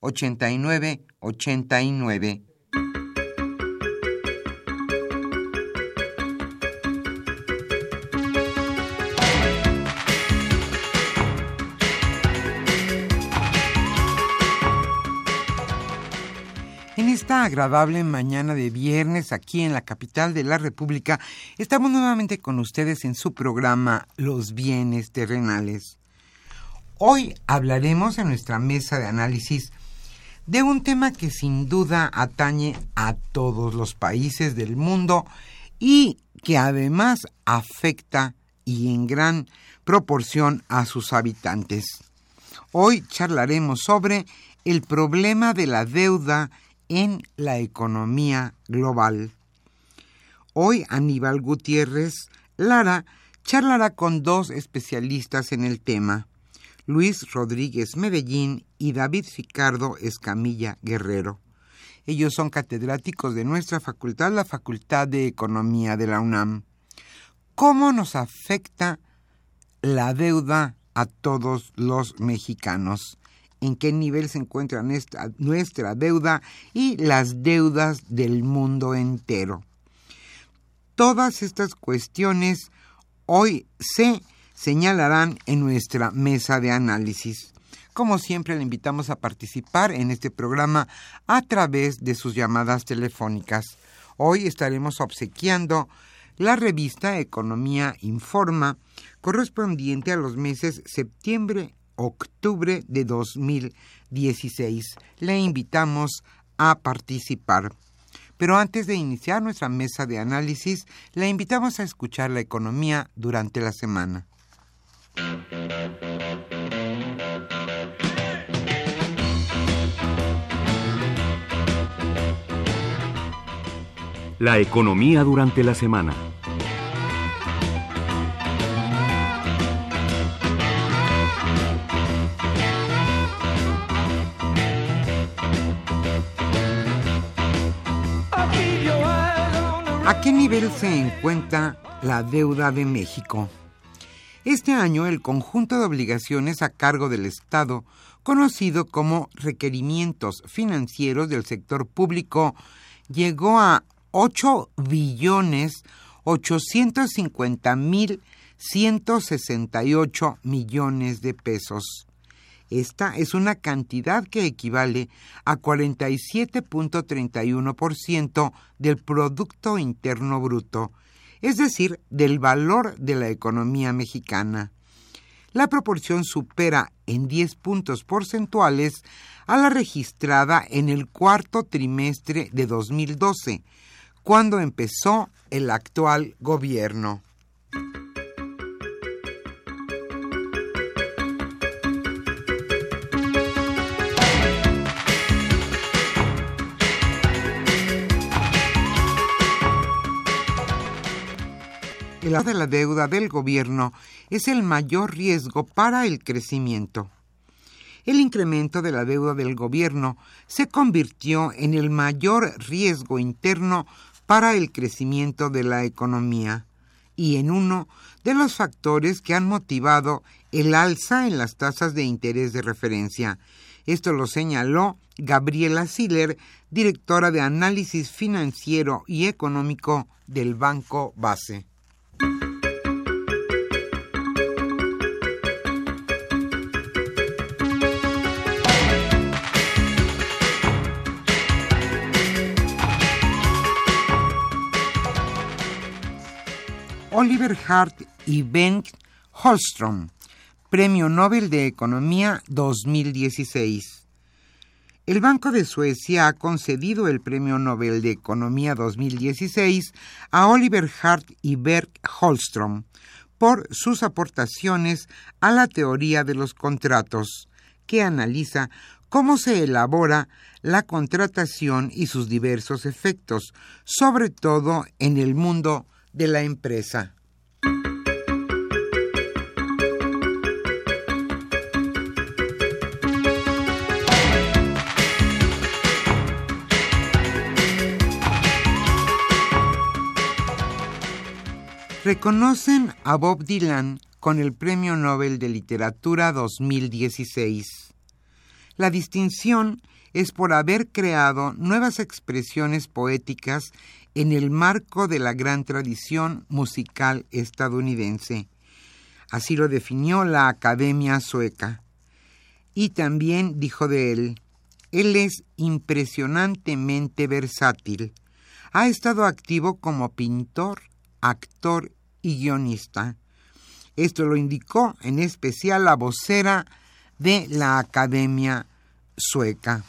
89 89. En esta agradable mañana de viernes aquí en la capital de la República, estamos nuevamente con ustedes en su programa Los bienes terrenales. Hoy hablaremos en nuestra mesa de análisis de un tema que sin duda atañe a todos los países del mundo y que además afecta y en gran proporción a sus habitantes. Hoy charlaremos sobre el problema de la deuda en la economía global. Hoy Aníbal Gutiérrez Lara charlará con dos especialistas en el tema. Luis Rodríguez Medellín y David Ficardo Escamilla Guerrero. Ellos son catedráticos de nuestra facultad, la Facultad de Economía de la UNAM. ¿Cómo nos afecta la deuda a todos los mexicanos? ¿En qué nivel se encuentra nuestra, nuestra deuda y las deudas del mundo entero? Todas estas cuestiones hoy se señalarán en nuestra mesa de análisis. Como siempre, le invitamos a participar en este programa a través de sus llamadas telefónicas. Hoy estaremos obsequiando la revista Economía Informa, correspondiente a los meses septiembre-octubre de 2016. Le invitamos a participar. Pero antes de iniciar nuestra mesa de análisis, le invitamos a escuchar la economía durante la semana. La economía durante la semana. ¿A qué nivel se encuentra la deuda de México? Este año el conjunto de obligaciones a cargo del Estado, conocido como requerimientos financieros del sector público, llegó a 8 billones 850 mil 168 millones de pesos. Esta es una cantidad que equivale a 47.31% del Producto Interno Bruto es decir, del valor de la economía mexicana. La proporción supera en 10 puntos porcentuales a la registrada en el cuarto trimestre de 2012, cuando empezó el actual gobierno. De la deuda del gobierno es el mayor riesgo para el crecimiento. El incremento de la deuda del gobierno se convirtió en el mayor riesgo interno para el crecimiento de la economía y en uno de los factores que han motivado el alza en las tasas de interés de referencia. Esto lo señaló Gabriela Siller, directora de análisis financiero y económico del Banco Base. Oliver Hart y Ben Holstrom, Premio Nobel de Economía 2016. El Banco de Suecia ha concedido el Premio Nobel de Economía 2016 a Oliver Hart y Bert Holstrom por sus aportaciones a la teoría de los contratos, que analiza cómo se elabora la contratación y sus diversos efectos, sobre todo en el mundo de la empresa. Reconocen a Bob Dylan con el Premio Nobel de Literatura 2016. La distinción es por haber creado nuevas expresiones poéticas en el marco de la gran tradición musical estadounidense. Así lo definió la Academia Sueca. Y también dijo de él, él es impresionantemente versátil. Ha estado activo como pintor, actor y guionista. Esto lo indicó en especial la vocera de la Academia Sueca.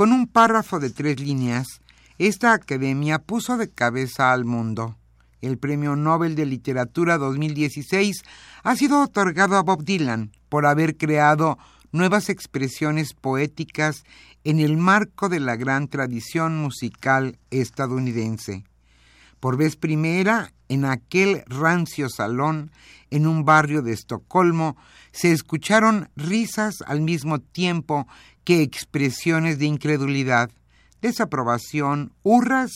Con un párrafo de tres líneas, esta academia puso de cabeza al mundo. El Premio Nobel de Literatura 2016 ha sido otorgado a Bob Dylan por haber creado nuevas expresiones poéticas en el marco de la gran tradición musical estadounidense. Por vez primera, en aquel rancio salón, en un barrio de Estocolmo, se escucharon risas al mismo tiempo que expresiones de incredulidad desaprobación, hurras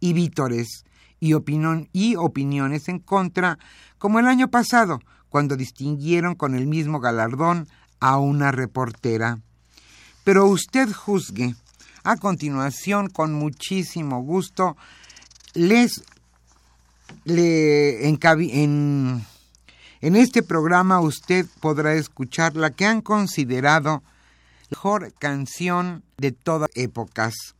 y vítores, y, y opiniones en contra, como el año pasado, cuando distinguieron con el mismo galardón a una reportera. Pero usted juzgue. A continuación, con muchísimo gusto, les en, este programa usted podrá escuchar la que han considerado mejor canción de todas épocas.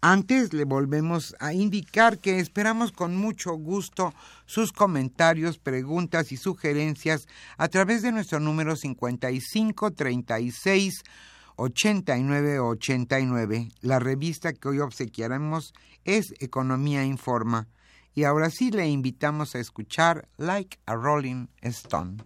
Antes le volvemos a indicar que esperamos con mucho gusto sus comentarios, preguntas y sugerencias a través de nuestro número 55 36 89 89. La revista que hoy obsequiaremos es Economía Informa. Y ahora sí le invitamos a escuchar Like a Rolling Stone.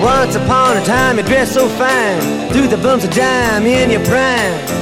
Once upon a time you dressed so fine Threw the bumps of dime in your prime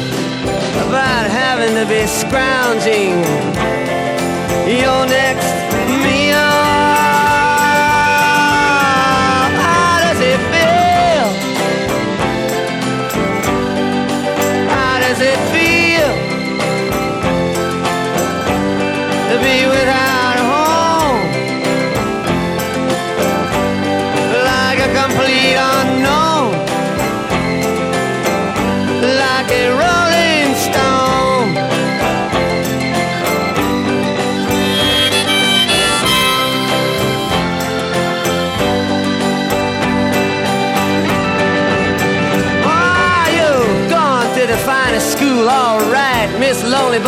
having to be scrounging. Your next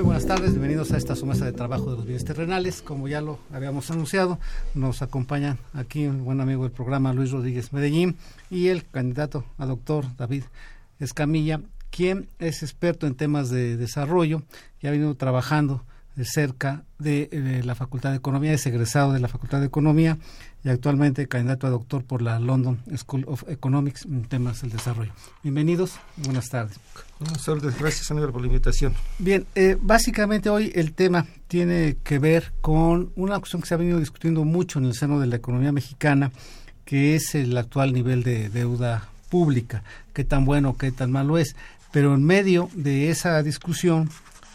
Muy buenas tardes, bienvenidos a esta su mesa de trabajo de los bienes terrenales. Como ya lo habíamos anunciado, nos acompañan aquí un buen amigo del programa, Luis Rodríguez Medellín, y el candidato a doctor David Escamilla, quien es experto en temas de desarrollo y ha venido trabajando cerca de, de la Facultad de Economía, es egresado de la Facultad de Economía y actualmente candidato a doctor por la London School of Economics en temas del desarrollo. Bienvenidos, buenas tardes. Buenas tardes, gracias Aníbal por la invitación. Bien, eh, básicamente hoy el tema tiene que ver con una cuestión que se ha venido discutiendo mucho en el seno de la economía mexicana, que es el actual nivel de deuda pública, qué tan bueno, qué tan malo es. Pero en medio de esa discusión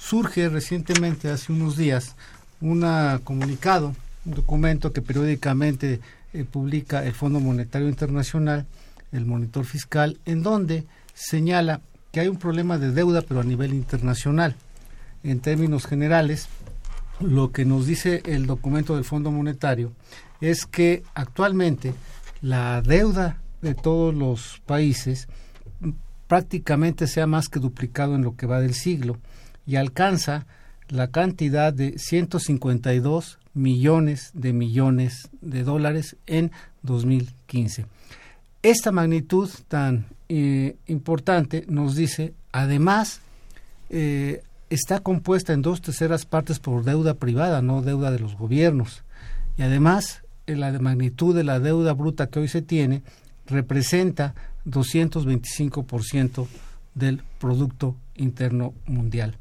surge recientemente, hace unos días, un comunicado, un documento que periódicamente eh, publica el Fondo Monetario Internacional, el Monitor Fiscal, en donde señala que hay un problema de deuda, pero a nivel internacional. En términos generales, lo que nos dice el documento del Fondo Monetario es que actualmente la deuda de todos los países prácticamente se ha más que duplicado en lo que va del siglo y alcanza la cantidad de 152 millones de millones de dólares en 2015. Esta magnitud tan eh, importante nos dice, además, eh, está compuesta en dos terceras partes por deuda privada, no deuda de los gobiernos. Y además, eh, la magnitud de la deuda bruta que hoy se tiene representa 225% del Producto Interno Mundial.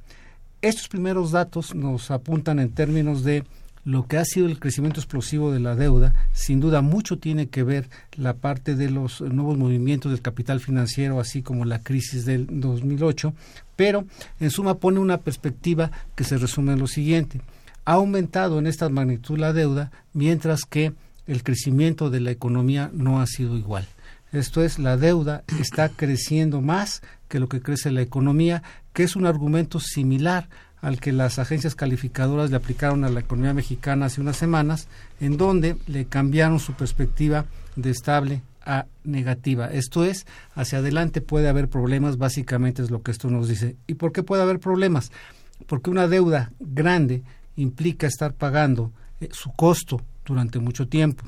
Estos primeros datos nos apuntan en términos de lo que ha sido el crecimiento explosivo de la deuda, sin duda mucho tiene que ver la parte de los nuevos movimientos del capital financiero, así como la crisis del 2008, pero en suma pone una perspectiva que se resume en lo siguiente. Ha aumentado en esta magnitud la deuda, mientras que el crecimiento de la economía no ha sido igual. Esto es, la deuda está creciendo más que lo que crece la economía, que es un argumento similar al que las agencias calificadoras le aplicaron a la economía mexicana hace unas semanas, en donde le cambiaron su perspectiva de estable a negativa. Esto es, hacia adelante puede haber problemas, básicamente es lo que esto nos dice. ¿Y por qué puede haber problemas? Porque una deuda grande implica estar pagando eh, su costo durante mucho tiempo.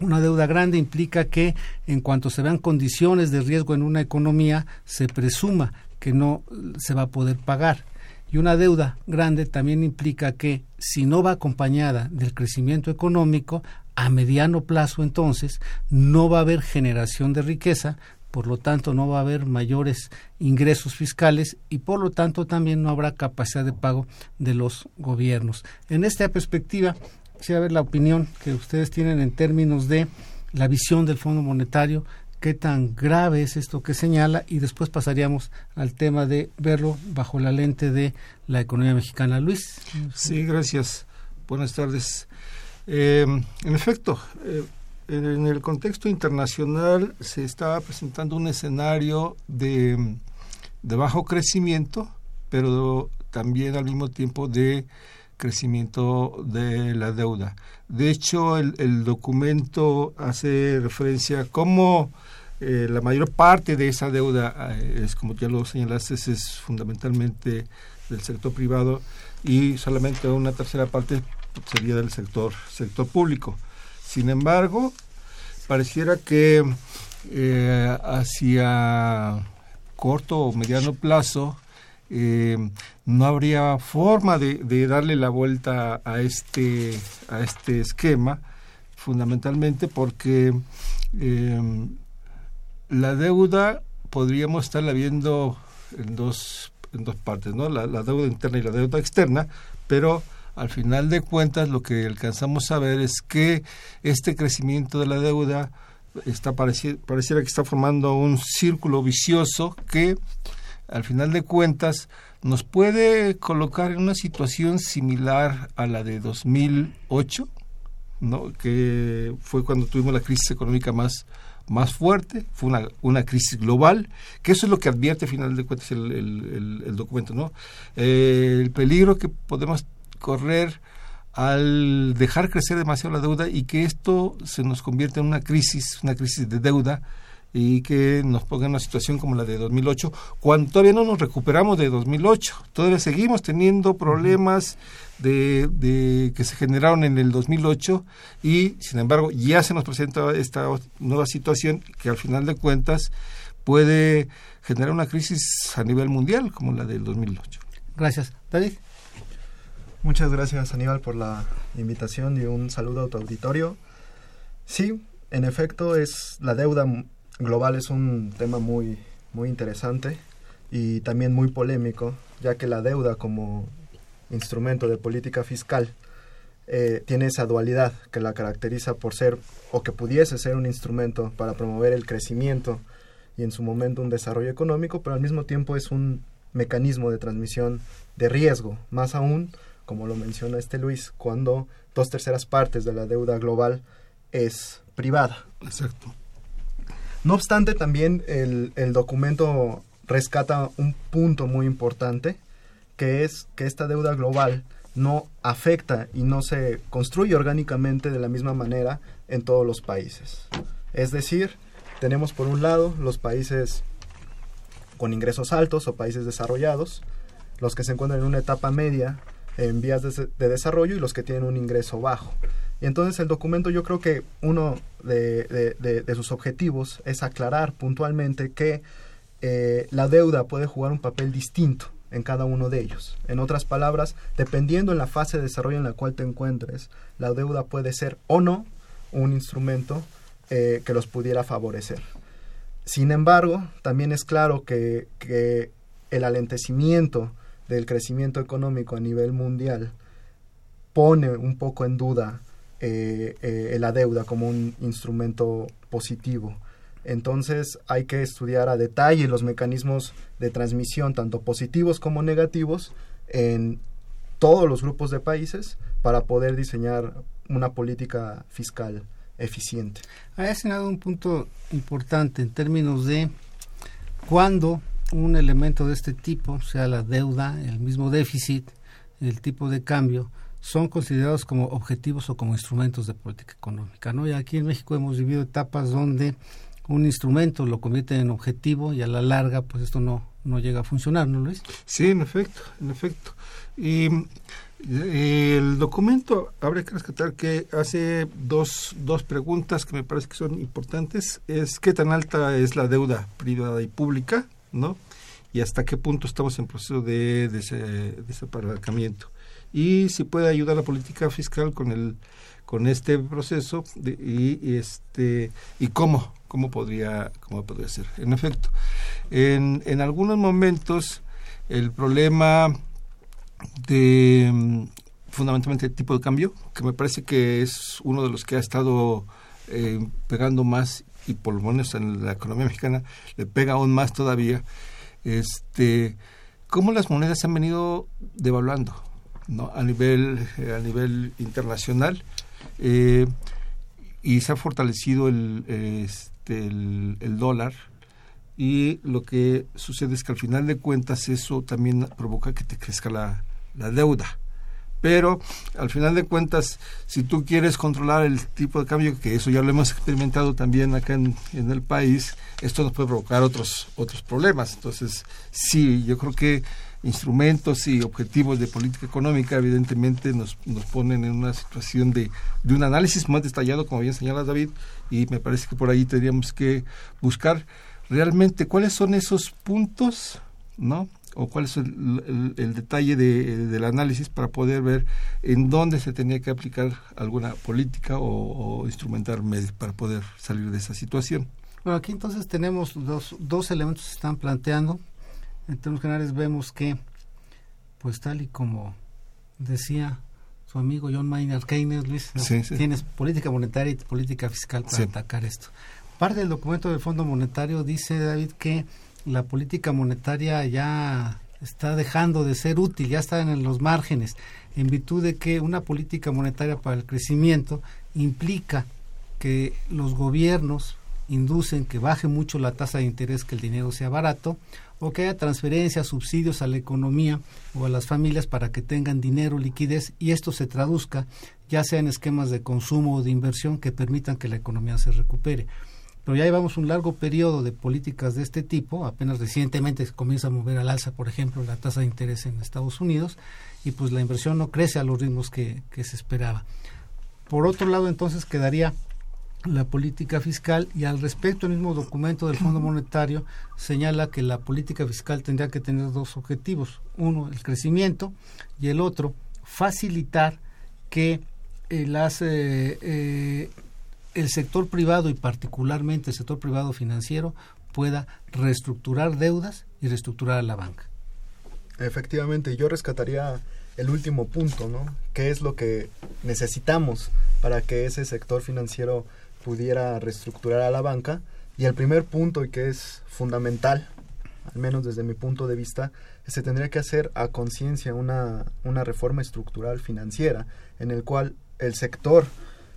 Una deuda grande implica que en cuanto se vean condiciones de riesgo en una economía, se presuma que no se va a poder pagar. Y una deuda grande también implica que si no va acompañada del crecimiento económico, a mediano plazo entonces no va a haber generación de riqueza, por lo tanto no va a haber mayores ingresos fiscales y por lo tanto también no habrá capacidad de pago de los gobiernos. En esta perspectiva, quisiera ver la opinión que ustedes tienen en términos de la visión del Fondo Monetario qué tan grave es esto que señala y después pasaríamos al tema de verlo bajo la lente de la economía mexicana. Luis. Sí, gracias. Buenas tardes. Eh, en efecto, eh, en el contexto internacional se está presentando un escenario de, de bajo crecimiento, pero también al mismo tiempo de crecimiento de la deuda. De hecho, el, el documento hace referencia a cómo eh, la mayor parte de esa deuda eh, es, como ya lo señalaste, es fundamentalmente del sector privado y solamente una tercera parte sería del sector, sector público. Sin embargo, pareciera que eh, hacia corto o mediano plazo no habría forma de, darle la vuelta a este, a este esquema, fundamentalmente porque la deuda podríamos estarla viendo en dos, en dos partes, ¿no? La, deuda interna y la deuda externa, pero al final de cuentas lo que alcanzamos a ver es que este crecimiento de la deuda está pareciera, pareciera que está formando un círculo vicioso que al final de cuentas nos puede colocar en una situación similar a la de 2008, ¿no? que fue cuando tuvimos la crisis económica más más fuerte, fue una, una crisis global, que eso es lo que advierte al final de cuentas el, el, documento, ¿no? Eh, el peligro que podemos correr al dejar crecer demasiado la deuda y que esto se nos convierte en una crisis, una crisis de deuda y que nos ponga en una situación como la de 2008, cuando todavía no nos recuperamos de 2008, todavía seguimos teniendo problemas de, de, que se generaron en el 2008 y sin embargo ya se nos presenta esta nueva situación que al final de cuentas puede generar una crisis a nivel mundial como la del 2008. Gracias. David. Muchas gracias Aníbal por la invitación y un saludo a tu auditorio. Sí, en efecto es la deuda global es un tema muy muy interesante y también muy polémico, ya que la deuda como instrumento de política fiscal, eh, tiene esa dualidad que la caracteriza por ser o que pudiese ser un instrumento para promover el crecimiento y en su momento un desarrollo económico, pero al mismo tiempo es un mecanismo de transmisión de riesgo, más aún, como lo menciona este Luis, cuando dos terceras partes de la deuda global es privada. Exacto. No obstante, también el, el documento rescata un punto muy importante que es que esta deuda global no afecta y no se construye orgánicamente de la misma manera en todos los países. Es decir, tenemos por un lado los países con ingresos altos o países desarrollados, los que se encuentran en una etapa media en vías de, desarrollo y los que tienen un ingreso bajo. Y entonces el documento yo creo que uno de, sus objetivos es aclarar puntualmente que eh, la deuda puede jugar un papel distinto en cada uno de ellos. En otras palabras, dependiendo en la fase de desarrollo en la cual te encuentres, la deuda puede ser o no un instrumento eh, que los pudiera favorecer. Sin embargo, también es claro que, el alentecimiento del crecimiento económico a nivel mundial pone un poco en duda eh, eh, la deuda como un instrumento positivo. Entonces hay que estudiar a detalle los mecanismos de transmisión, tanto positivos como negativos, en todos los grupos de países para poder diseñar una política fiscal eficiente. Ha señalado un punto importante en términos de cuando un elemento de este tipo, sea la deuda, el mismo déficit, el tipo de cambio, son considerados como objetivos o como instrumentos de política económica. ¿no? Y aquí en México hemos vivido etapas donde un instrumento lo convierte en objetivo y a la larga pues esto no, no llega a funcionar, ¿no Luis? Sí, en efecto, en efecto. Y el documento, habría que rescatar que hace dos, dos preguntas que me parece que son importantes. Es qué tan alta es la deuda privada y pública, ¿no? Y hasta qué punto estamos en proceso de, desapalancamiento. Y si puede ayudar la política fiscal con el con este proceso y, este y cómo cómo podría cómo podría ser en efecto en, en algunos momentos el problema de mm, fundamentalmente tipo de cambio, que me parece que es uno de los que ha estado eh, pegando más y por lo menos en la economía mexicana le pega aún más todavía, este, cómo las monedas se han venido devaluando ¿no? a, nivel, eh, a nivel internacional eh, y se ha fortalecido el, este, el, el dólar y lo que sucede es que al final de cuentas eso también provoca que te crezca la, la deuda. Pero al final de cuentas, si tú quieres controlar el tipo de cambio, que eso ya lo hemos experimentado también acá en, el país, esto nos puede provocar otros, otros problemas. Entonces, sí, yo creo que instrumentos y objetivos de política económica evidentemente nos, nos ponen en una situación de, de un análisis más detallado, como bien señala David, y me parece que por ahí tendríamos que buscar realmente cuáles son esos puntos, ¿no? o cuál es el, detalle del análisis para poder ver en dónde se tenía que aplicar alguna política o, instrumentar medios para poder salir de esa situación. Bueno, aquí entonces tenemos dos, dos elementos que se están planteando. En términos generales vemos que, pues tal y como decía su amigo John Maynard Keynes, Luis, tienes política monetaria y política fiscal para atacar esto. Parte del documento del Fondo Monetario dice, David, que la política monetaria ya está dejando de ser útil, ya está en los márgenes, en virtud de que una política monetaria para el crecimiento implica que los gobiernos inducen que baje mucho la tasa de interés, que el dinero sea barato, o que haya transferencias, subsidios a la economía o a las familias para que tengan dinero, liquidez, y esto se traduzca ya sea en esquemas de consumo o de inversión que permitan que la economía se recupere pero ya llevamos un largo periodo de políticas de este tipo, apenas recientemente se comienza a mover al alza, por ejemplo, la tasa de interés en Estados Unidos, y pues la inversión no crece a los ritmos que, se esperaba. Por otro lado, entonces quedaría la política fiscal y al respecto el mismo documento del Fondo Monetario señala que la política fiscal tendría que tener dos objetivos, uno el crecimiento y el otro facilitar que eh, las eh, eh, el sector privado y particularmente el sector privado financiero pueda reestructurar deudas y reestructurar a la banca. Efectivamente, yo rescataría el último punto, ¿no? ¿Qué es lo que necesitamos para que ese sector financiero pudiera reestructurar a la banca? Y el primer punto, y que es fundamental, al menos desde mi punto de vista, se tendría que hacer a conciencia una, una reforma estructural financiera en el cual el sector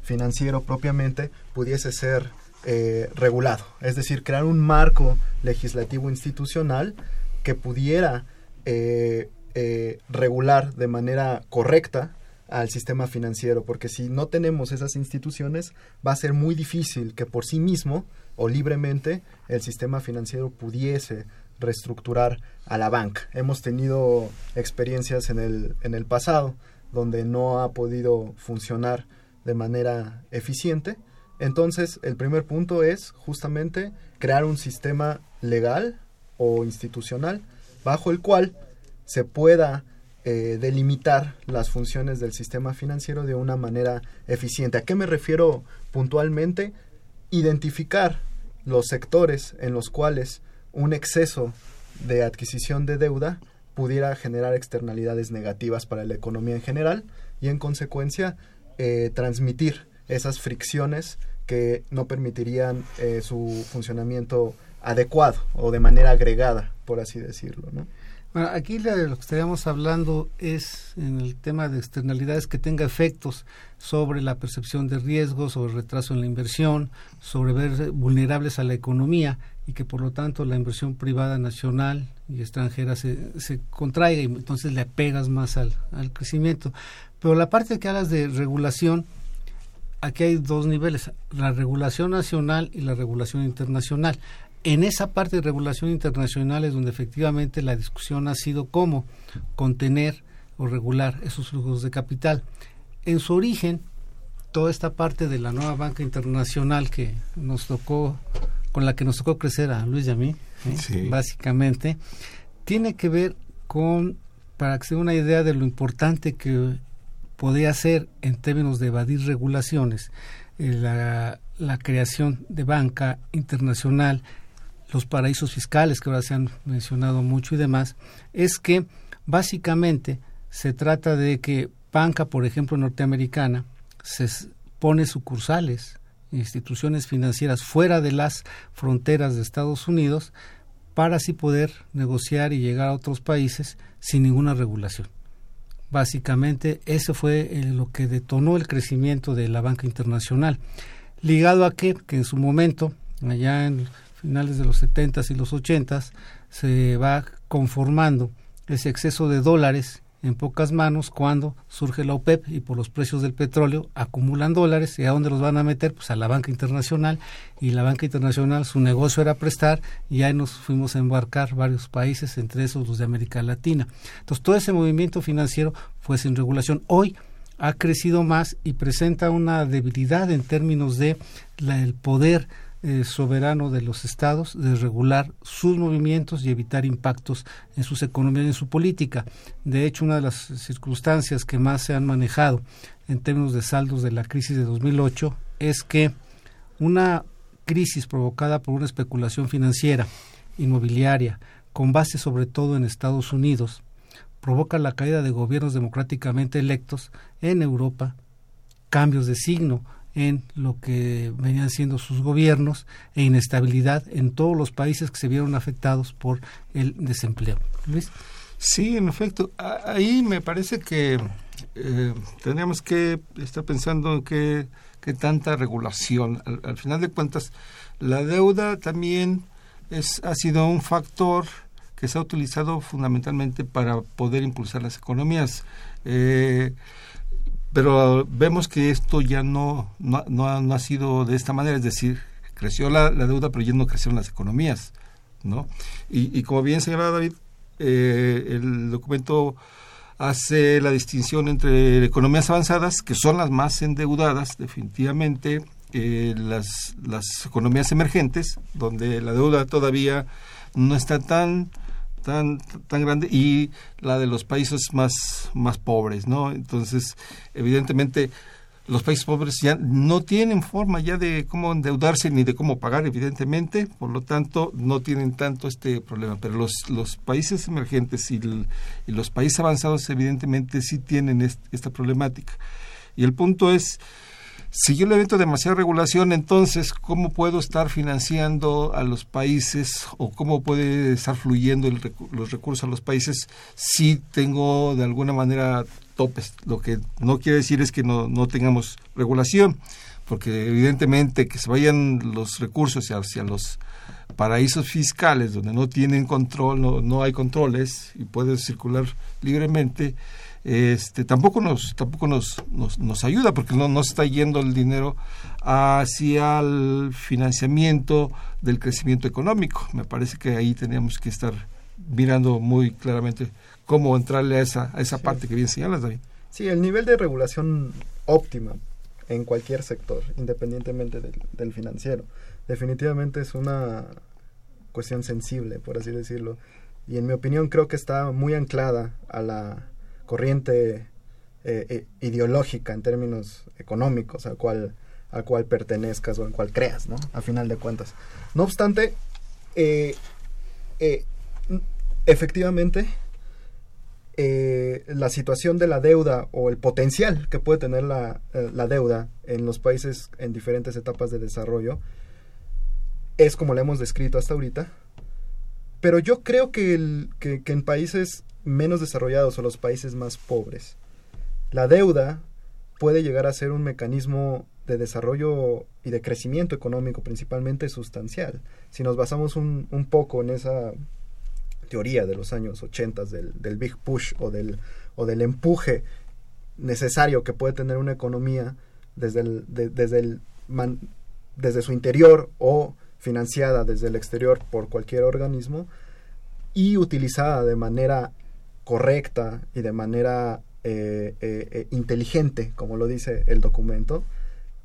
financiero propiamente pudiese ser eh, regulado, es decir, crear un marco legislativo institucional que pudiera eh, eh, regular de manera correcta al sistema financiero, porque si no tenemos esas instituciones, va a ser muy difícil que por sí mismo o libremente el sistema financiero pudiese reestructurar a la banca. Hemos tenido experiencias en el, en el pasado donde no ha podido funcionar de manera eficiente. Entonces, el primer punto es justamente crear un sistema legal o institucional bajo el cual se pueda eh, delimitar las funciones del sistema financiero de una manera eficiente. ¿A qué me refiero puntualmente? Identificar los sectores en los cuales un exceso de adquisición de deuda pudiera generar externalidades negativas para la economía en general y en consecuencia eh, transmitir esas fricciones que no permitirían eh, su funcionamiento adecuado o de manera agregada, por así decirlo. ¿no? Bueno, aquí lo que estaríamos hablando es en el tema de externalidades que tenga efectos sobre la percepción de riesgos, sobre retraso en la inversión, sobre ver vulnerables a la economía y que por lo tanto la inversión privada nacional y extranjera se, se contraiga y entonces le pegas más al, al crecimiento. Pero la parte que hablas de regulación, aquí hay dos niveles, la regulación nacional y la regulación internacional en esa parte de regulación internacional es donde efectivamente la discusión ha sido cómo contener o regular esos flujos de capital. En su origen, toda esta parte de la nueva banca internacional que nos tocó, con la que nos tocó crecer a Luis y a mí, ¿eh? básicamente, tiene que ver con, para que se dé una idea de lo importante que podía ser en términos de evadir regulaciones, eh, la, la creación de banca internacional los paraísos fiscales que ahora se han mencionado mucho y demás, es que básicamente se trata de que banca, por ejemplo, norteamericana, se pone sucursales, instituciones financieras fuera de las fronteras de Estados Unidos para así poder negociar y llegar a otros países sin ninguna regulación. Básicamente, eso fue lo que detonó el crecimiento de la banca internacional. Ligado a que, que en su momento, allá en finales de los 70 y los 80 se va conformando ese exceso de dólares en pocas manos cuando surge la OPEP y por los precios del petróleo acumulan dólares y a dónde los van a meter pues a la banca internacional. Y la banca internacional su negocio era prestar y ahí nos fuimos a embarcar varios países entre esos los de América Latina. Entonces todo ese movimiento financiero fue sin regulación. Hoy ha crecido más y presenta una debilidad en términos de la, el poder eh, soberano de los estados de regular sus movimientos y evitar impactos en sus economías y en su política. De hecho, una de las circunstancias que más se han manejado en términos de saldos de la crisis de 2008 es que una crisis provocada por una especulación financiera, inmobiliaria, con base sobre todo en Estados Unidos, provoca la caída de gobiernos democráticamente electos en Europa, cambios de signo en lo que venían siendo sus gobiernos e inestabilidad en todos los países que se vieron afectados por el desempleo. Luis. Sí, en efecto. Ahí me parece que eh, tendríamos que estar pensando en qué, tanta regulación. Al, final de cuentas, la deuda también es, ha sido un factor que se ha utilizado fundamentalmente para poder impulsar las economías. Eh, pero vemos que esto ya no, no, no, ha, sido de esta manera, es decir, creció la, deuda, pero ya no crecieron las economías. ¿no? Y, y como bien señalaba David, eh, el documento hace la distinción entre economías avanzadas, que son las más endeudadas, definitivamente, eh, las, las economías emergentes, donde la deuda todavía no está tan tan tan grande y la de los países más más pobres no entonces evidentemente los países pobres ya no tienen forma ya de cómo endeudarse ni de cómo pagar evidentemente por lo tanto no tienen tanto este problema. Pero los los países emergentes y, y los países avanzados evidentemente sí tienen esta problemática. Y el punto es si yo le meto demasiada regulación, entonces, ¿cómo puedo estar financiando a los países o cómo puede estar fluyendo los recursos a los países si tengo de alguna manera topes? Lo que no quiere decir es que no, no tengamos regulación, porque evidentemente que se vayan los recursos hacia los paraísos fiscales donde no tienen control, no, no hay controles y pueden circular libremente, este tampoco nos tampoco nos, nos, ayuda porque no, no está yendo el dinero hacia el financiamiento del crecimiento económico. Me parece que ahí tenemos que estar mirando muy claramente cómo entrarle a esa a esa parte que bien señalas David. Sí el nivel de regulación óptima en cualquier sector independientemente del, del financiero definitivamente es una cuestión sensible por así decirlo y en mi opinión creo que está muy anclada a la corriente eh, eh, ideológica en términos económicos al cual, al cual pertenezcas o al cual creas, ¿no? A final de cuentas. No obstante, eh, efectivamente, la situación de la deuda o el potencial que puede tener la, la, deuda en los países en diferentes etapas de desarrollo es como lo hemos descrito hasta ahorita, Pero yo creo que en países menos desarrollados o los países más pobres, la deuda puede llegar a ser un mecanismo de desarrollo y de crecimiento económico principalmente sustancial. Si nos basamos un, poco en esa teoría de los años 80 del, big push o del, o del empuje necesario que puede tener una economía desde, desde, el desde su interior o financiada desde el exterior por cualquier organismo y utilizada de manera correcta y de manera eh, eh, eh, inteligente, como lo dice el documento,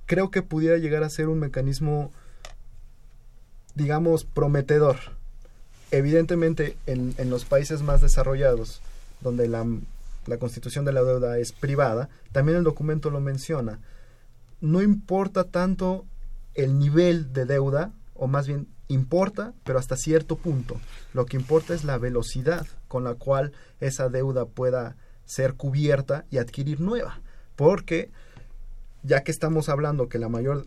creo que pudiera llegar a ser un mecanismo, digamos, prometedor. Evidentemente, en, en los países más desarrollados, donde la, la constitución de la deuda es privada, también el documento lo menciona. No importa tanto el nivel de deuda, o más bien importa, pero hasta cierto punto. Lo que importa es la velocidad con la cual esa deuda pueda ser cubierta y adquirir nueva. Porque ya que estamos hablando que la mayor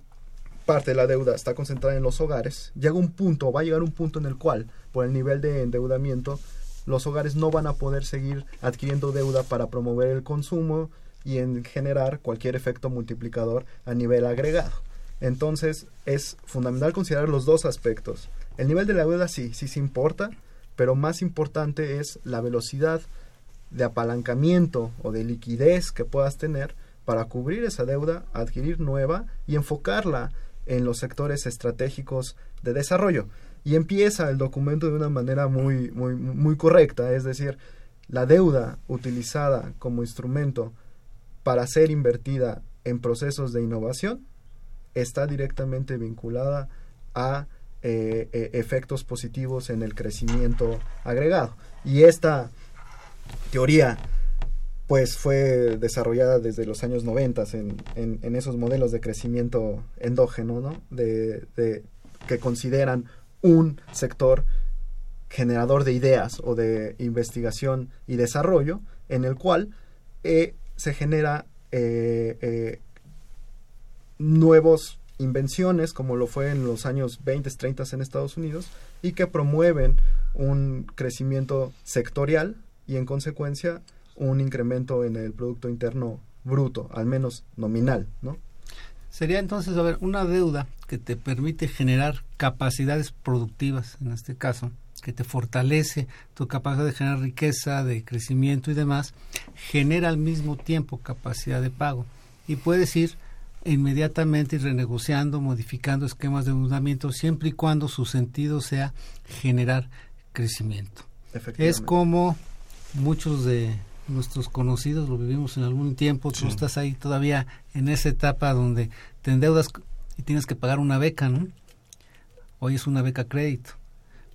parte de la deuda está concentrada en los hogares, llega un punto, va a llegar un punto en el cual, por el nivel de endeudamiento, los hogares no van a poder seguir adquiriendo deuda para promover el consumo y en generar cualquier efecto multiplicador a nivel agregado. Entonces es fundamental considerar los dos aspectos. El nivel de la deuda sí, sí se importa, pero más importante es la velocidad de apalancamiento o de liquidez que puedas tener para cubrir esa deuda, adquirir nueva y enfocarla en los sectores estratégicos de desarrollo. Y empieza el documento de una manera muy, muy, correcta, es decir, la deuda utilizada como instrumento para ser invertida en procesos de innovación está directamente vinculada a eh, eh, efectos positivos en el crecimiento agregado. Y esta teoría pues fue desarrollada desde los años 90 en, en, esos modelos de crecimiento endógeno, ¿no? De, que consideran un sector generador de ideas o de investigación y desarrollo, en el cual eh, se genera nuevos invenciones, como lo fue en los años 20, 30 en Estados Unidos, y que promueven un crecimiento sectorial y en consecuencia un incremento en el Producto Interno Bruto, al menos nominal, ¿no? Sería entonces, a ver, una deuda que te permite generar capacidades productivas, en este caso, que te fortalece tu capacidad de generar riqueza, de crecimiento y demás, genera al mismo tiempo capacidad de pago. Y puedes ir inmediatamente ir renegociando, modificando esquemas de endeudamiento, siempre y cuando su sentido sea generar crecimiento. Es como muchos de nuestros conocidos, lo vivimos en algún tiempo, tú sí. estás ahí todavía en esa etapa donde te endeudas y tienes que pagar una beca, ¿no? Hoy es una beca crédito,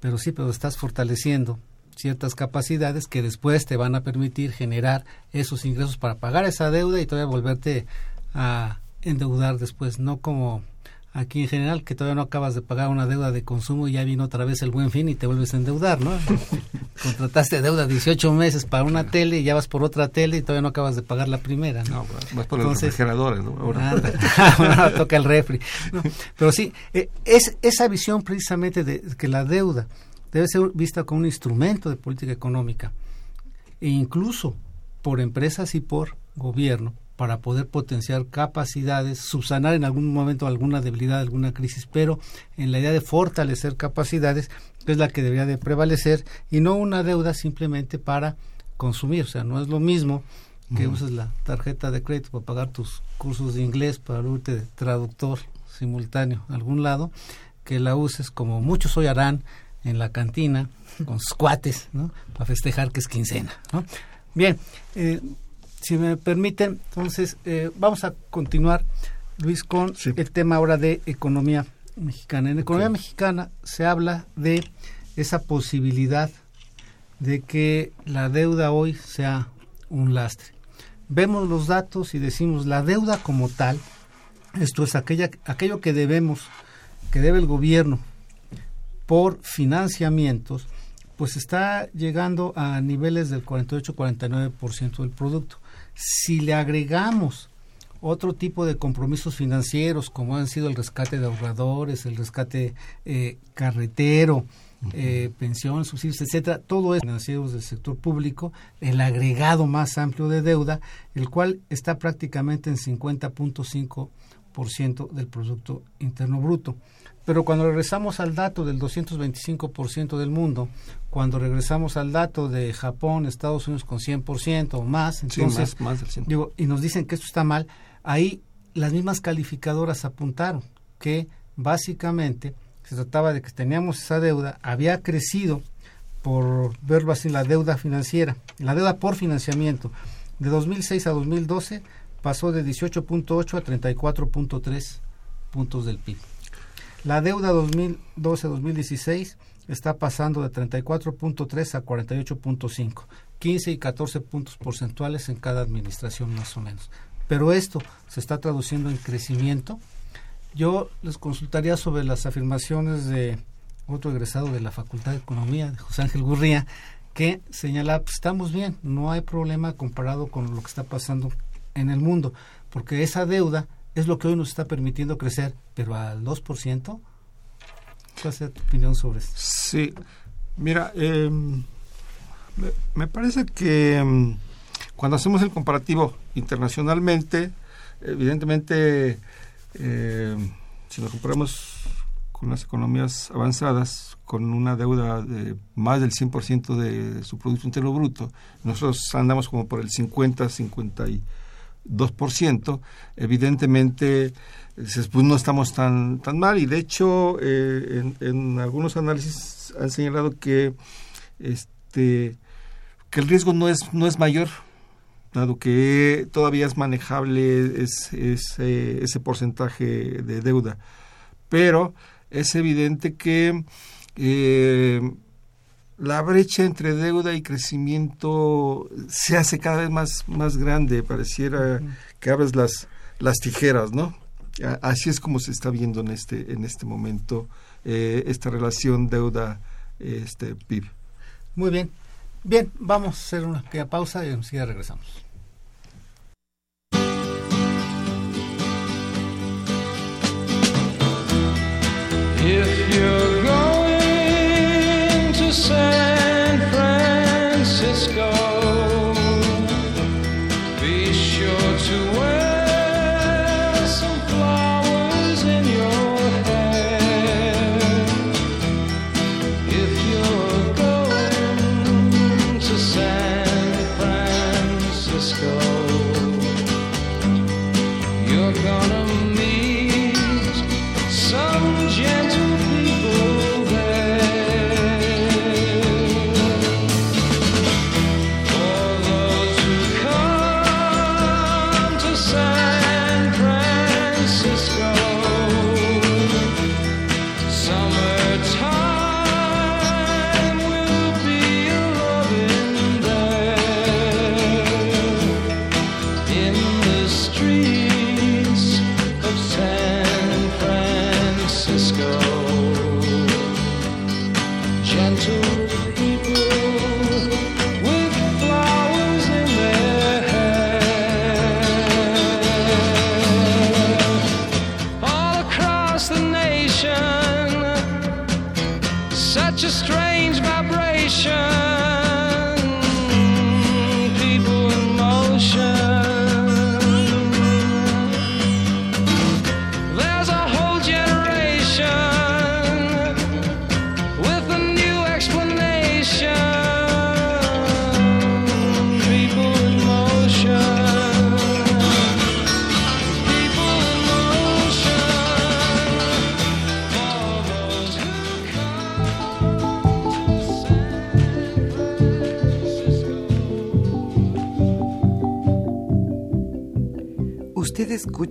pero sí, pero estás fortaleciendo ciertas capacidades que después te van a permitir generar esos ingresos para pagar esa deuda y todavía volverte a endeudar después, no como aquí en general, que todavía no acabas de pagar una deuda de consumo y ya vino otra vez el buen fin y te vuelves a endeudar, ¿no? Contrataste deuda 18 meses para una tele y ya vas por otra tele y todavía no acabas de pagar la primera, ¿no? no vas por Entonces, los refrigeradores, ¿no? Ahora, ahora toca el refri. No, pero sí, eh, es esa visión precisamente de que la deuda debe ser vista como un instrumento de política económica e incluso por empresas y por gobierno para poder potenciar capacidades, subsanar en algún momento alguna debilidad, alguna crisis, pero en la idea de fortalecer capacidades, que es la que debería de prevalecer, y no una deuda simplemente para consumir. O sea, no es lo mismo que uh -huh. uses la tarjeta de crédito para pagar tus cursos de inglés, para irte de traductor simultáneo a algún lado, que la uses como muchos hoy harán en la cantina, con sus cuates, ¿no? para festejar que es quincena. ¿no? Bien, eh, si me permiten, entonces eh, vamos a continuar, Luis, con sí. el tema ahora de economía mexicana. En economía mexicana se habla de esa posibilidad de que la deuda hoy sea un lastre. Vemos los datos y decimos la deuda como tal, esto es aquella, aquello que debemos, que debe el gobierno por financiamientos, pues está llegando a niveles del 48-49% del producto si le agregamos otro tipo de compromisos financieros como han sido el rescate de ahorradores, el rescate eh, carretero, eh, pensiones, subsidios, etcétera, todo es financieros del sector público, el agregado más amplio de deuda, el cual está prácticamente en 50.5% del Producto Interno Bruto. Pero cuando regresamos al dato del 225% del mundo, cuando regresamos al dato de Japón, Estados Unidos con 100% o más, entonces, más, del 100. digo, y nos dicen que esto está mal, ahí las mismas calificadoras apuntaron que básicamente se trataba de que teníamos esa deuda, había crecido, por verlo así, la deuda financiera, la deuda por financiamiento, de 2006 a 2012 pasó de 18.8 a 34.3 puntos del PIB. La deuda 2012-2016 está pasando de 34.3 a 48.5, 15 y 14 puntos porcentuales en cada administración más o menos. Pero esto se está traduciendo en crecimiento. Yo les consultaría sobre las afirmaciones de otro egresado de la Facultad de Economía, de José Ángel Gurría, que señala, pues, estamos bien, no hay problema comparado con lo que está pasando en el mundo, porque esa deuda es lo que hoy nos está permitiendo crecer, pero al 2%, ¿cuál es tu opinión sobre esto? Sí, mira, eh, me, parece que eh, cuando hacemos el comparativo internacionalmente, evidentemente, eh, si nos comparamos con las economías avanzadas, con una deuda de más del 100% de su Producto Interno Bruto, nosotros andamos como por el 50, 50 y 2%, evidentemente pues no estamos tan, tan mal. Y de hecho eh, en, algunos análisis han señalado que este que el riesgo no es no es mayor dado que todavía es manejable es, es, eh, ese porcentaje de deuda. Pero es evidente que eh, la brecha entre deuda y crecimiento se hace cada vez más, más grande, pareciera que abres las, las tijeras, ¿no? Así es como se está viendo en este, en este momento eh, esta relación deuda este PIB. Muy bien. Bien, vamos a hacer una pequeña pausa y enseguida regresamos.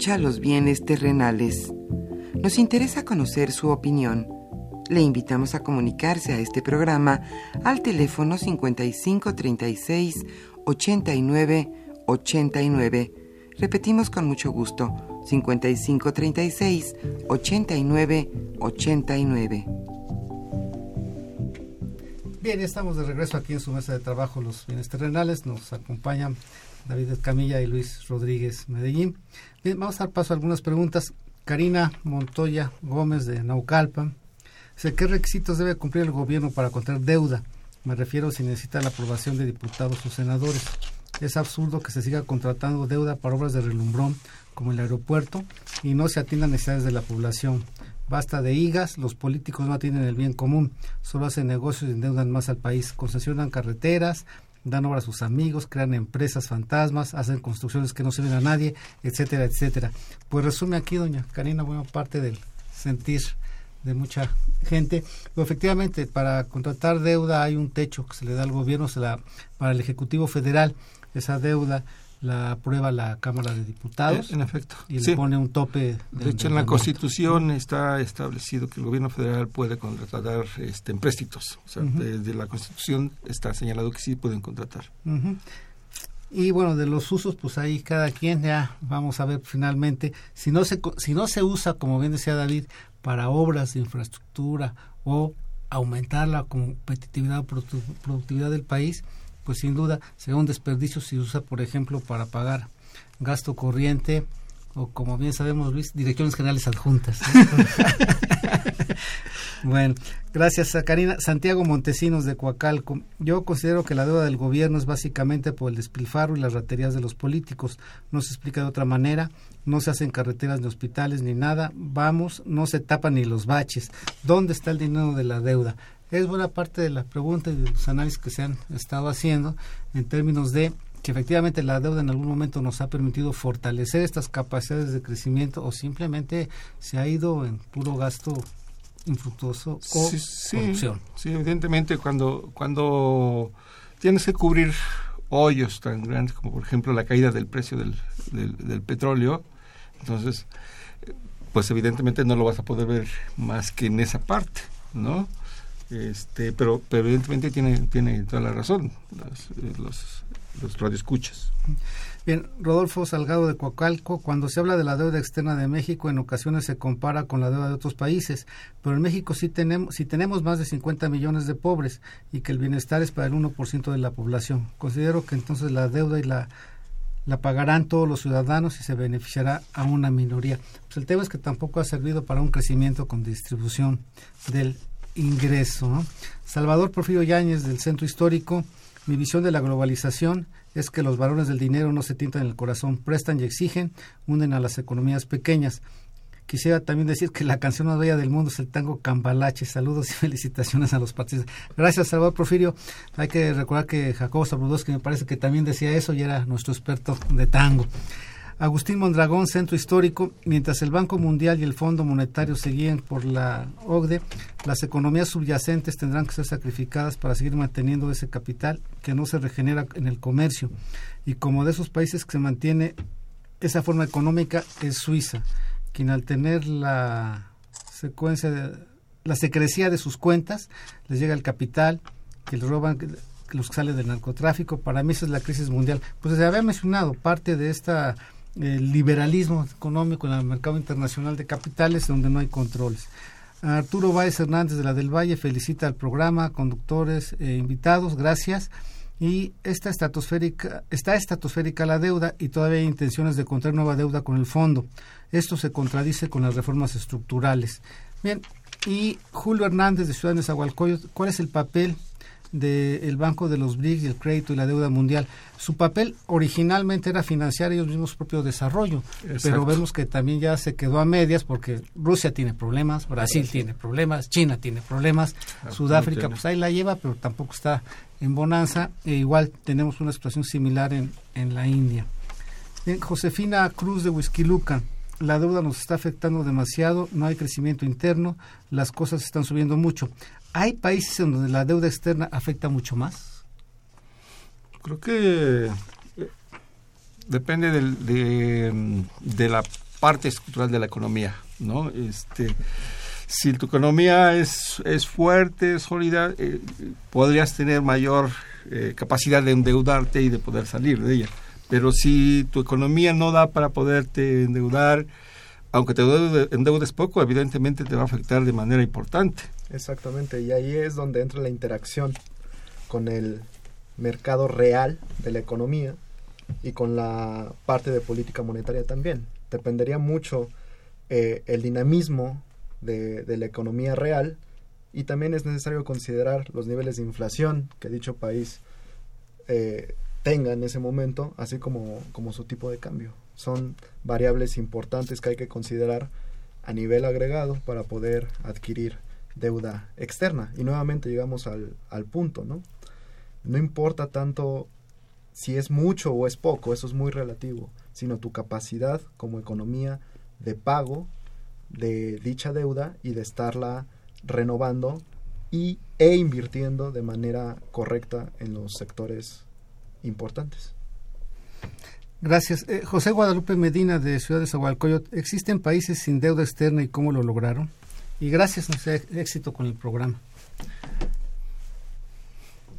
Los bienes terrenales. Nos interesa conocer su opinión. Le invitamos a comunicarse a este programa al teléfono 5536 89 89. Repetimos con mucho gusto, 5536 89 89. Bien, estamos de regreso aquí en su mesa de trabajo, los bienes terrenales. Nos acompañan David Camilla y Luis Rodríguez Medellín. Bien, vamos a dar paso a algunas preguntas. Karina Montoya Gómez de Naucalpan. Dice, ¿qué requisitos debe cumplir el gobierno para contraer deuda? Me refiero si necesita la aprobación de diputados o senadores. Es absurdo que se siga contratando deuda para obras de relumbrón como el aeropuerto y no se atiendan necesidades de la población. Basta de higas, los políticos no atienden el bien común, solo hacen negocios y endeudan más al país, concesionan carreteras, dan obra a sus amigos, crean empresas fantasmas, hacen construcciones que no sirven a nadie, etcétera, etcétera. Pues resume aquí, doña Karina, buena parte del sentir de mucha gente. Pero efectivamente, para contratar deuda hay un techo que se le da al gobierno, se la, para el Ejecutivo Federal, esa deuda la aprueba la Cámara de Diputados En efecto. y Sí. le pone un tope. De hecho, en la. Constitución está establecido que el gobierno federal puede contratar este, empréstitos. O sea, desde la Constitución está señalado que sí pueden contratar. Y bueno, de los usos, pues ahí cada quien ya vamos a ver finalmente, si no se, si no se usa, como bien decía David, para obras de infraestructura o aumentar la competitividad o productividad del país, pues sin duda será un desperdicio si se usa, por ejemplo, para pagar gasto corriente o como bien sabemos, Luis, direcciones generales adjuntas. Bueno, gracias a Karina. Santiago Montesinos de Coacalco. Yo considero que la deuda del gobierno es básicamente por el despilfarro y las raterías de los políticos. No se explica de otra manera. No se hacen carreteras ni hospitales ni nada. Vamos, no se tapan ni los baches. ¿Dónde está el dinero de la deuda? Es buena parte de la pregunta y de los análisis que se han estado haciendo en términos de que efectivamente la deuda en algún momento nos ha permitido fortalecer estas capacidades de crecimiento o simplemente se ha ido en puro gasto infructuoso o Sí, sí, corrupción. sí, evidentemente cuando, cuando tienes que cubrir hoyos tan grandes como por ejemplo la caída del precio del, del, del petróleo, entonces pues evidentemente no lo vas a poder ver más que en esa parte, ¿no? Este, pero, evidentemente tiene, tiene toda la razón los, eh, los, los radioescuchas. Bien, Rodolfo Salgado de Coacalco, cuando se habla de la deuda externa de México, en ocasiones se compara con la deuda de otros países, pero en México sí tenemos, sí tenemos más de 50 millones de pobres y que el bienestar es para el 1% de la población. Considero que entonces la deuda y la, la pagarán todos los ciudadanos y se beneficiará a una minoría. Pues el tema es que tampoco ha servido para un crecimiento con distribución del ingreso. Salvador Porfirio Yáñez del Centro Histórico, mi visión de la globalización es que los varones del dinero no se tientan en el corazón, prestan y exigen, unen a las economías pequeñas. Quisiera también decir que la canción más bella del mundo es el tango Cambalache. Saludos y felicitaciones a los partidos. Gracias, Salvador Porfirio. Hay que recordar que Jacobo Zabludowski me parece que también decía eso y era nuestro experto de tango. Agustín Mondragón, Centro Histórico, mientras el Banco Mundial y el Fondo Monetario se guíen por la OCDE, las economías subyacentes tendrán que ser sacrificadas para seguir manteniendo ese capital que no se regenera en el comercio. Y como de esos países que se mantiene esa forma económica es Suiza, quien al tener la secuencia de la secrecía de sus cuentas, les llega el capital, que les roban los que salen del narcotráfico. Para mí esa es la crisis mundial. Pues se había mencionado parte de esta el liberalismo económico en el mercado internacional de capitales donde no hay controles. Arturo Báez Hernández de la del Valle felicita al programa, conductores e invitados, gracias. Y esta estratosférica, está estratosférica la deuda y todavía hay intenciones de contraer nueva deuda con el fondo. Esto se contradice con las reformas estructurales. Bien, y Julio Hernández de Ciudad de ¿cuál es el papel del Banco de los BRICS y el crédito y la deuda mundial. Su papel originalmente era financiar ellos mismos su propio desarrollo, pero vemos que también ya se quedó a medias porque Rusia tiene problemas, Brasil tiene problemas, China tiene problemas, Sudáfrica tiene. pues ahí la lleva, pero tampoco está en bonanza, e igual tenemos una situación similar en, en la India. Bien, Josefina Cruz de Huizquilucan, la deuda nos está afectando demasiado, no hay crecimiento interno, las cosas están subiendo mucho. ¿Hay países en donde la deuda externa afecta mucho más? Creo que eh, depende de, mm, de la parte estructural de la economía, ¿no? Este, si tu economía es, es fuerte, sólida, eh, podrías tener mayor eh, capacidad de endeudarte y de poder salir de ella. Pero si tu economía no da para poderte endeudar, aunque te endeude- endeudes poco, evidentemente te va a afectar de manera importante. Exactamente, y ahí es donde entra la interacción con el mercado real de la economía y con la parte de política monetaria también. Dependería mucho eh, el dinamismo de, la economía real y también es necesario considerar los niveles de inflación que dicho país eh, tenga en ese momento, así como su tipo de cambio. Son variables importantes que hay que considerar a nivel agregado para poder adquirir deuda externa. Y nuevamente llegamos al, al punto, ¿no? No importa tanto si es mucho o es poco, eso es muy relativo, sino tu capacidad como economía de pago de dicha deuda y de estarla renovando y e invirtiendo de manera correcta en los sectores importantes. Gracias. Eh, José Guadalupe Medina de Ciudad de Zagualcoyot, ¿existen países sin deuda externa y cómo lo lograron? Y gracias, no sé, éxito con el programa.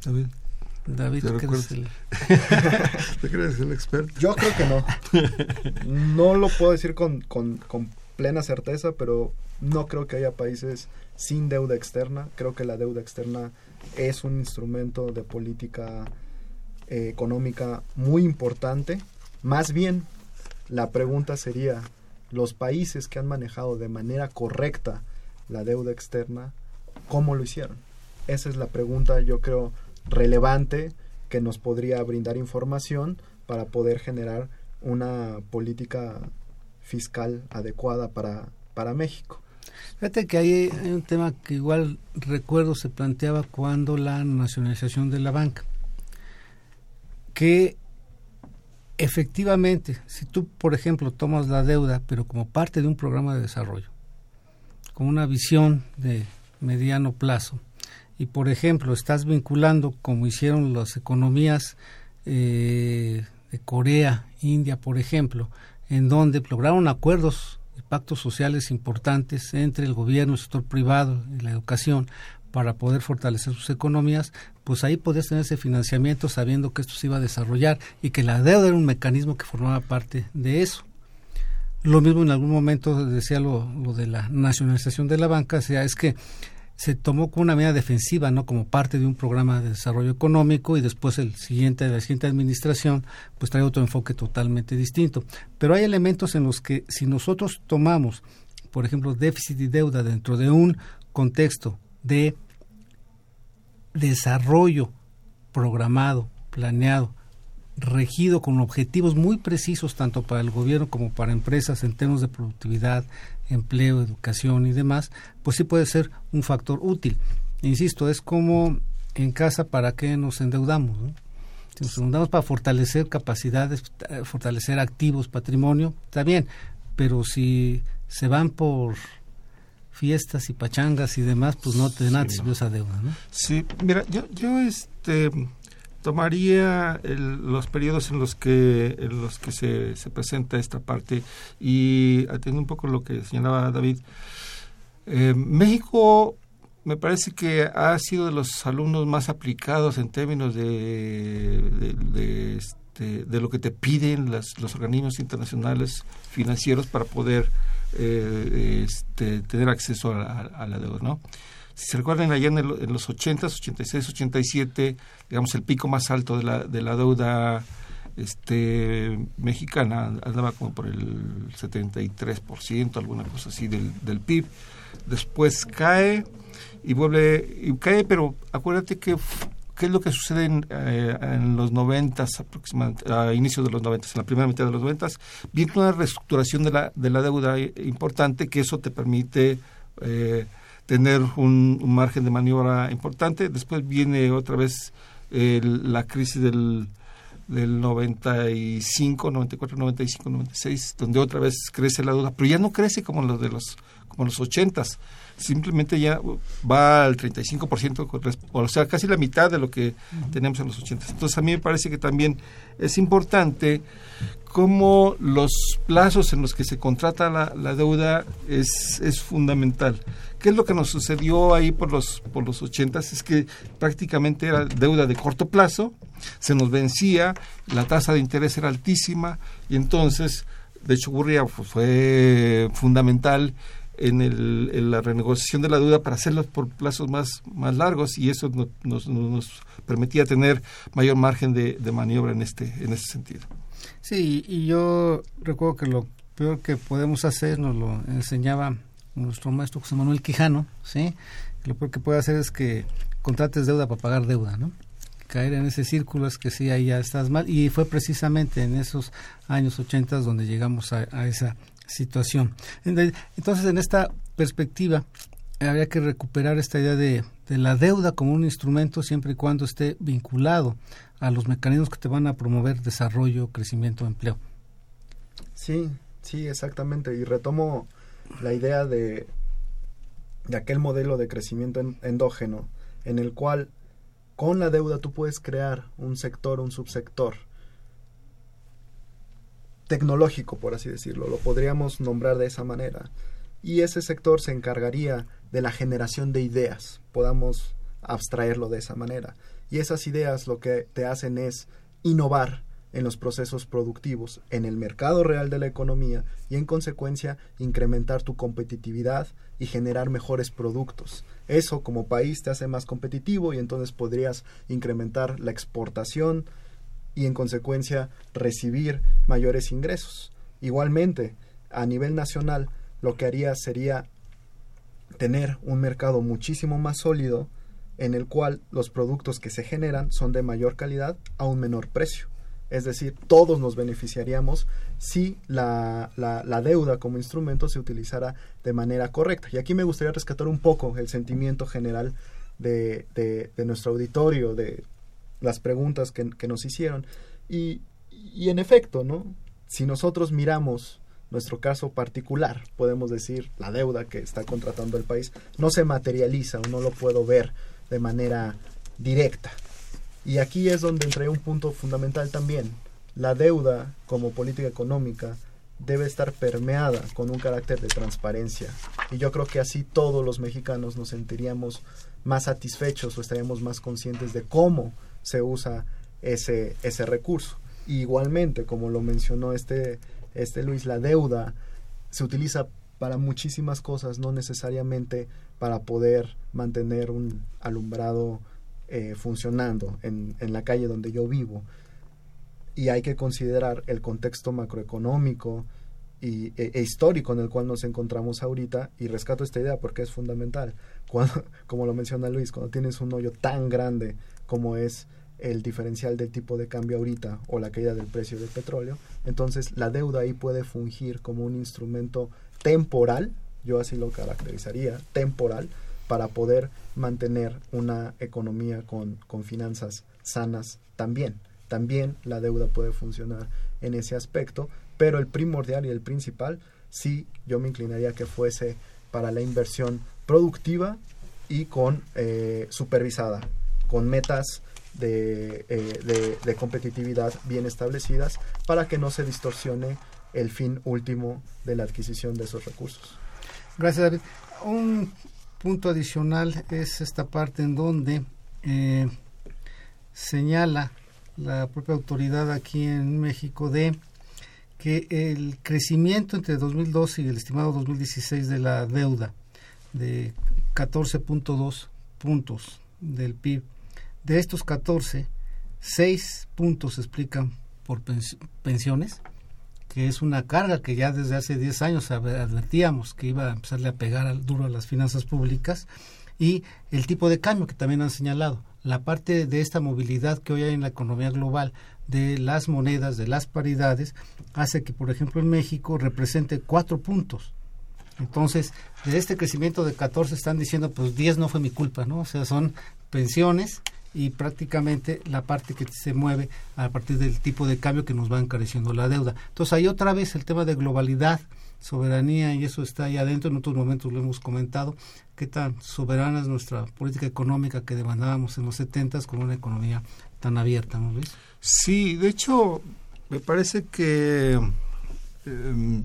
David, David, ¿Te ¿qué recuerdas? es el- ¿te crees el experto? Yo creo que no. No lo puedo decir con, con- con plena certeza, pero no creo que haya países sin deuda externa. Creo que la deuda externa es un instrumento de política eh, económica muy importante. Más bien, la pregunta sería, los países que han manejado de manera correcta la deuda externa, ¿cómo lo hicieron? Esa es la pregunta, yo creo, relevante que nos podría brindar información para poder generar una política fiscal adecuada para, para México. Fíjate que hay, hay un tema que igual recuerdo se planteaba cuando la nacionalización de la banca. Que efectivamente, si tú, por ejemplo, tomas la deuda, pero como parte de un programa de desarrollo, con una visión de mediano plazo, y por ejemplo, estás vinculando, como hicieron las economías eh, de Corea, India, por ejemplo, en donde lograron acuerdos y pactos sociales importantes entre el gobierno, el sector privado y la educación para poder fortalecer sus economías, pues ahí podías tener ese financiamiento sabiendo que esto se iba a desarrollar y que la deuda era un mecanismo que formaba parte de eso. Lo mismo en algún momento decía lo, de la nacionalización de la banca, o sea, es que se tomó como una medida defensiva, no como parte de un programa de desarrollo económico y después el siguiente, la siguiente administración, pues trae otro enfoque totalmente distinto. Pero hay elementos en los que si nosotros tomamos, por ejemplo, déficit y deuda dentro de un contexto de desarrollo programado, planeado, regido con objetivos muy precisos tanto para el gobierno como para empresas en términos de productividad, empleo, educación y demás, pues sí puede ser un factor útil. Insisto, es como en casa para qué nos endeudamos. ¿no? Si nos endeudamos para fortalecer capacidades, fortalecer activos, patrimonio, está bien, pero si se van por fiestas y pachangas y demás, pues no te sirvió esa deuda. ¿no? Sí, mira, yo, yo este tomaría el- los periodos en los que en los que se, se presenta esta parte y atiendo un poco lo que señalaba David. eh, México me parece que ha sido de los alumnos más aplicados en términos de, de, este, lo que te piden las- los organismos internacionales financieros para poder eh, este, tener acceso a, a- a la deuda, ¿no? Si se recuerdan, allá en, el- en los 80, 86, 87, digamos, el pico más alto de la, de la deuda este, mexicana andaba como por el 73%, alguna cosa así del, del PIB. Después cae y vuelve, y cae, pero acuérdate que ¿Qué es lo que sucede en, eh, los noventas, aproximadamente, a inicios de los noventas, en la primera mitad de los noventas? Viene una reestructuración de la, de la deuda importante que eso te permite eh, tener un, un margen de maniobra importante. Después viene otra vez eh, la crisis del, del 95, 94, 95, 96, donde otra vez crece la deuda, pero ya no crece como los de los como los 80s, simplemente ya va al 35%, con res- o sea, casi la mitad de lo que teníamos en los 80s. Entonces a mí me parece que también es importante cómo los plazos en los que se contrata la, la deuda es, es fundamental. ¿Qué es lo que nos sucedió ahí por los, por los 80? Es que prácticamente era deuda de corto plazo, se nos vencía, la tasa de interés era altísima y entonces, de hecho, Gurria fue fundamental en, el, en la renegociación de la deuda para hacerlos por plazos más, más largos y eso no- nos, permitía tener mayor margen de, de maniobra en este, en ese sentido. Sí, y yo recuerdo que lo peor que podemos hacer, nos lo enseñaba nuestro maestro José Manuel Quijano, ¿sí? Lo que puede hacer es que contrates deuda para pagar deuda, ¿no? Caer en ese círculo es que sí, ahí ya estás mal. Y fue precisamente en esos años 80 donde llegamos a, esa situación. Entonces, en esta perspectiva, habría que recuperar esta idea de, de la deuda como un instrumento siempre y cuando esté vinculado a los mecanismos que te van a promover desarrollo, crecimiento, empleo. Sí, sí, exactamente. Y retomo la idea de, de aquel modelo de crecimiento en- endógeno, en el cual con la deuda tú puedes crear un sector, un subsector tecnológico, por así decirlo, lo podríamos nombrar de esa manera. Y ese sector se encargaría de la generación de ideas, podamos abstraerlo de esa manera. Y esas ideas lo que te hacen es innovar en los procesos productivos, en el mercado real de la economía y en consecuencia incrementar tu competitividad y generar mejores productos. Eso como país te hace más competitivo y entonces podrías incrementar la exportación y en consecuencia recibir mayores ingresos. Igualmente, a nivel nacional, lo que haría sería tener un mercado muchísimo más sólido en el cual los productos que se generan son de mayor calidad a un menor precio. Es decir, todos nos beneficiaríamos si la, deuda como instrumento se utilizara de manera correcta. Y aquí me gustaría rescatar un poco el sentimiento general de, nuestro auditorio, de las preguntas que, que nos hicieron. Y, y en efecto, ¿no? Si nosotros miramos nuestro caso particular, podemos decir la deuda que está contratando el país, no se materializa o no lo puedo ver de manera directa. Y aquí es donde entra un punto fundamental también. La deuda como política económica debe estar permeada con un carácter de transparencia. Y yo creo que así todos los mexicanos nos sentiríamos más satisfechos o estaríamos más conscientes de cómo se usa ese, ese recurso. Igualmente, como lo mencionó este, este Luis, la deuda se utiliza para muchísimas cosas, no necesariamente para poder mantener un alumbrado eh, funcionando en, en la calle donde yo vivo. Y hay que considerar el contexto macroeconómico y, e, e histórico en el cual nos encontramos ahorita y rescato esta idea porque es fundamental. Cuando, como lo menciona Luis, cuando tienes un hoyo tan grande como es el diferencial del tipo de cambio ahorita o la caída del precio del petróleo, entonces la deuda ahí puede fungir como un instrumento temporal, yo así lo caracterizaría, temporal, para poder mantener una economía con, con finanzas sanas también. También la deuda puede funcionar en ese aspecto, pero el primordial y el principal, sí, yo me inclinaría que fuese para la inversión productiva y con eh, supervisada, con metas de, eh, de, de competitividad bien establecidas para que no se distorsione el fin último de la adquisición de esos recursos. Gracias, David. Punto adicional es esta parte en donde eh, señala la propia autoridad aquí en México de que el crecimiento entre 2012 y el estimado 2016 de la deuda de 14.2 puntos del PIB, de estos 14, 6 puntos se explican por pens- pensiones, que es una carga que ya desde hace 10 años ad- advertíamos que iba a empezarle a pegar duro a las finanzas públicas y el tipo de cambio que también han señalado. La parte de esta movilidad que hoy hay en la economía global de las monedas, de las paridades, hace que, por ejemplo, en México represente cuatro puntos. Entonces, de este crecimiento de 14 están diciendo, pues 10 no fue mi culpa, ¿no? O sea, son pensiones y prácticamente la parte que se mueve a partir del tipo de cambio que nos va encareciendo la deuda. Entonces, ahí otra vez el tema de globalidad, soberanía, y eso está ahí adentro, en otros momentos lo hemos comentado, qué tan soberana es nuestra política económica que demandábamos en los 70 con una economía tan abierta, ¿no Luis? Sí, de hecho, me parece que eh,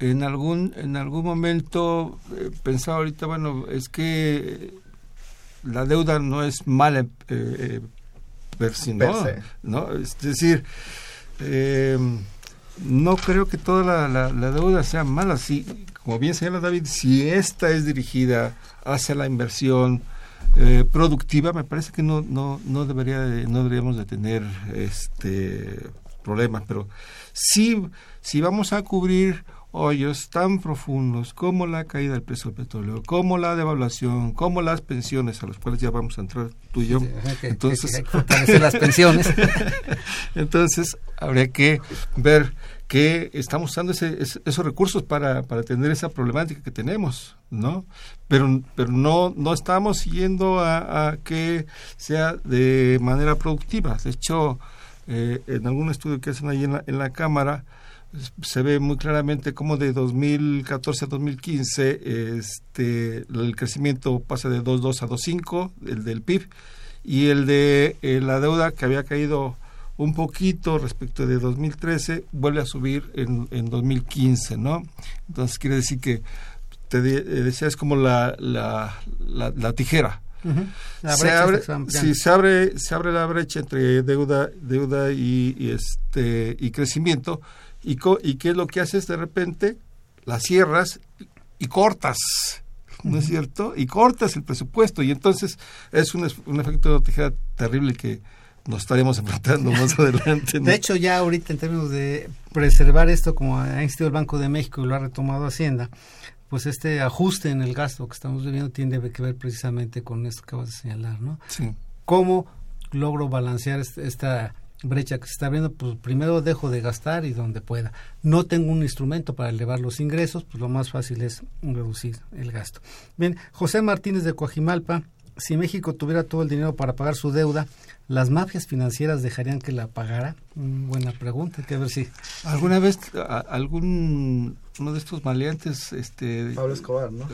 en algún en algún momento eh, pensaba ahorita, bueno, es que la deuda no es mala eh, eh, per ¿no? Per se. ¿no? Es decir, eh, no creo que toda la, la- la deuda sea mala. Sí, como bien señala David, si esta es dirigida hacia la inversión eh, productiva, me parece que no, no, no, debería de- no deberíamos de tener este, problemas, pero sí, si vamos a cubrir hoyos tan profundos como la caída del precio del petróleo, como la devaluación, como las pensiones, a los cuales ya vamos a entrar tú y yo. Entonces, las pensiones. Entonces, habría que ver que estamos usando ese- es- esos recursos para, para atender esa problemática que tenemos, ¿no? Pero, pero no, no estamos yendo a, a que sea de manera productiva. De hecho, eh, en algún estudio que hacen ahí en la, en la Cámara, se ve muy claramente cómo de 2014 a 2015 este, el crecimiento pasa de 2.2 a 2.5, el del PIB, y el de eh, la deuda que había caído un poquito respecto de 2013 vuelve a subir en, en 2015, ¿no? Entonces quiere decir que te de- eh, decía es como la, la, la, la tijera. La se brecha abre, si se abre se abre la brecha entre deuda deuda y, y este y crecimiento y co- y qué es lo que haces de repente la cierras y, cortas no es cierto y cortas el presupuesto y entonces es un, un efecto de tijera terrible que nos estaremos enfrentando más adelante ¿no? De hecho, ya ahorita en términos de preservar esto, como ha insistido el Banco de México y lo ha retomado Hacienda, pues este ajuste en el gasto que estamos viviendo tiene que ver precisamente con esto que acabas de señalar, ¿no? sí ¿Cómo logro balancear est- esta brecha que se está abriendo? Pues primero dejo de gastar y donde pueda. No tengo un instrumento para elevar los ingresos, pues lo más fácil es reducir el gasto. Bien, José Martínez de Coajimalpa, si México tuviera todo el dinero para pagar su deuda, ¿las mafias financieras dejarían que la pagara? Mm, buena pregunta, hay que ver si... alguna vez a- algún uno de estos maleantes este Pablo Escobar, ¿no?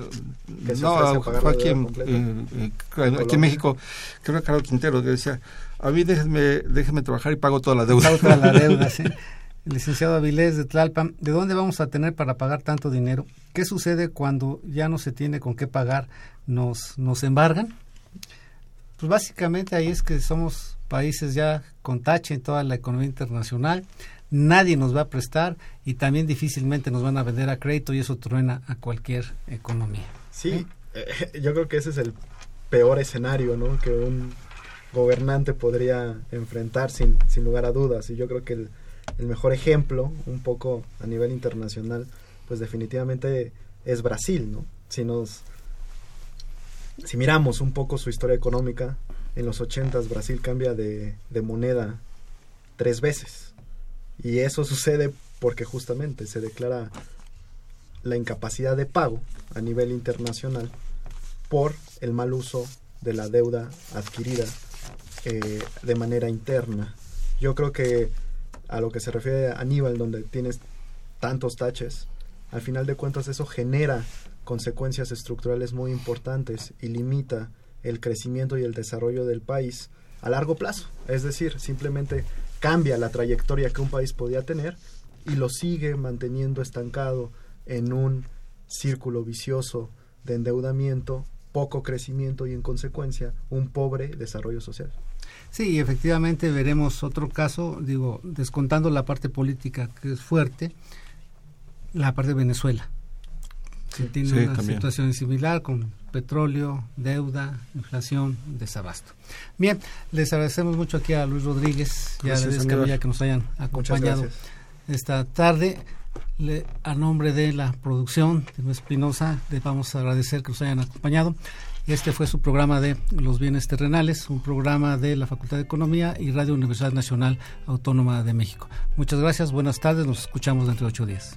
Que se no, fue la aquí deuda en, eh, eh, aquí en México, creo que Carlos Quintero que decía, a mí déjenme, déjenme trabajar y pago toda la deuda. Pago toda la deuda, sí. El licenciado Avilés de Tlalpan, ¿de dónde vamos a tener para pagar tanto dinero? ¿Qué sucede cuando ya no se tiene con qué pagar? ¿Nos, nos embargan? Pues básicamente ahí es que somos países ya con tache en toda la economía internacional, nadie nos va a prestar y también difícilmente nos van a vender a crédito y eso truena a cualquier economía. Sí, eh, yo creo que ese es el peor escenario, ¿no? Que un gobernante podría enfrentar sin, sin lugar a dudas. Y yo creo que el, el mejor ejemplo, un poco a nivel internacional, pues definitivamente es Brasil, ¿no? Si nos si miramos un poco su historia económica, en los 80 Brasil cambia de, de moneda tres veces. Y eso sucede porque justamente se declara la incapacidad de pago a nivel internacional por el mal uso de la deuda adquirida eh, de manera interna. Yo creo que a lo que se refiere a Aníbal, donde tienes tantos taches, al final de cuentas eso genera consecuencias estructurales muy importantes y limita el crecimiento y el desarrollo del país a largo plazo. Es decir, simplemente cambia la trayectoria que un país podía tener y lo sigue manteniendo estancado en un círculo vicioso de endeudamiento, poco crecimiento y en consecuencia un pobre desarrollo social. Sí, efectivamente veremos otro caso, digo, descontando la parte política que es fuerte, la parte de Venezuela. Que tiene Sí, una también. situación similar con petróleo, deuda, inflación, desabasto. Bien, les agradecemos mucho aquí a Luis Rodríguez y a Gracias, Aníbal. Camilla que nos hayan acompañado esta tarde. Le- a nombre de la producción de Espinosa, les vamos a agradecer que nos hayan acompañado. Este fue su programa de Los Bienes Terrenales, un programa de la Facultad de Economía y Radio Universidad Nacional Autónoma de México. Muchas gracias, buenas tardes, nos escuchamos dentro de ocho días.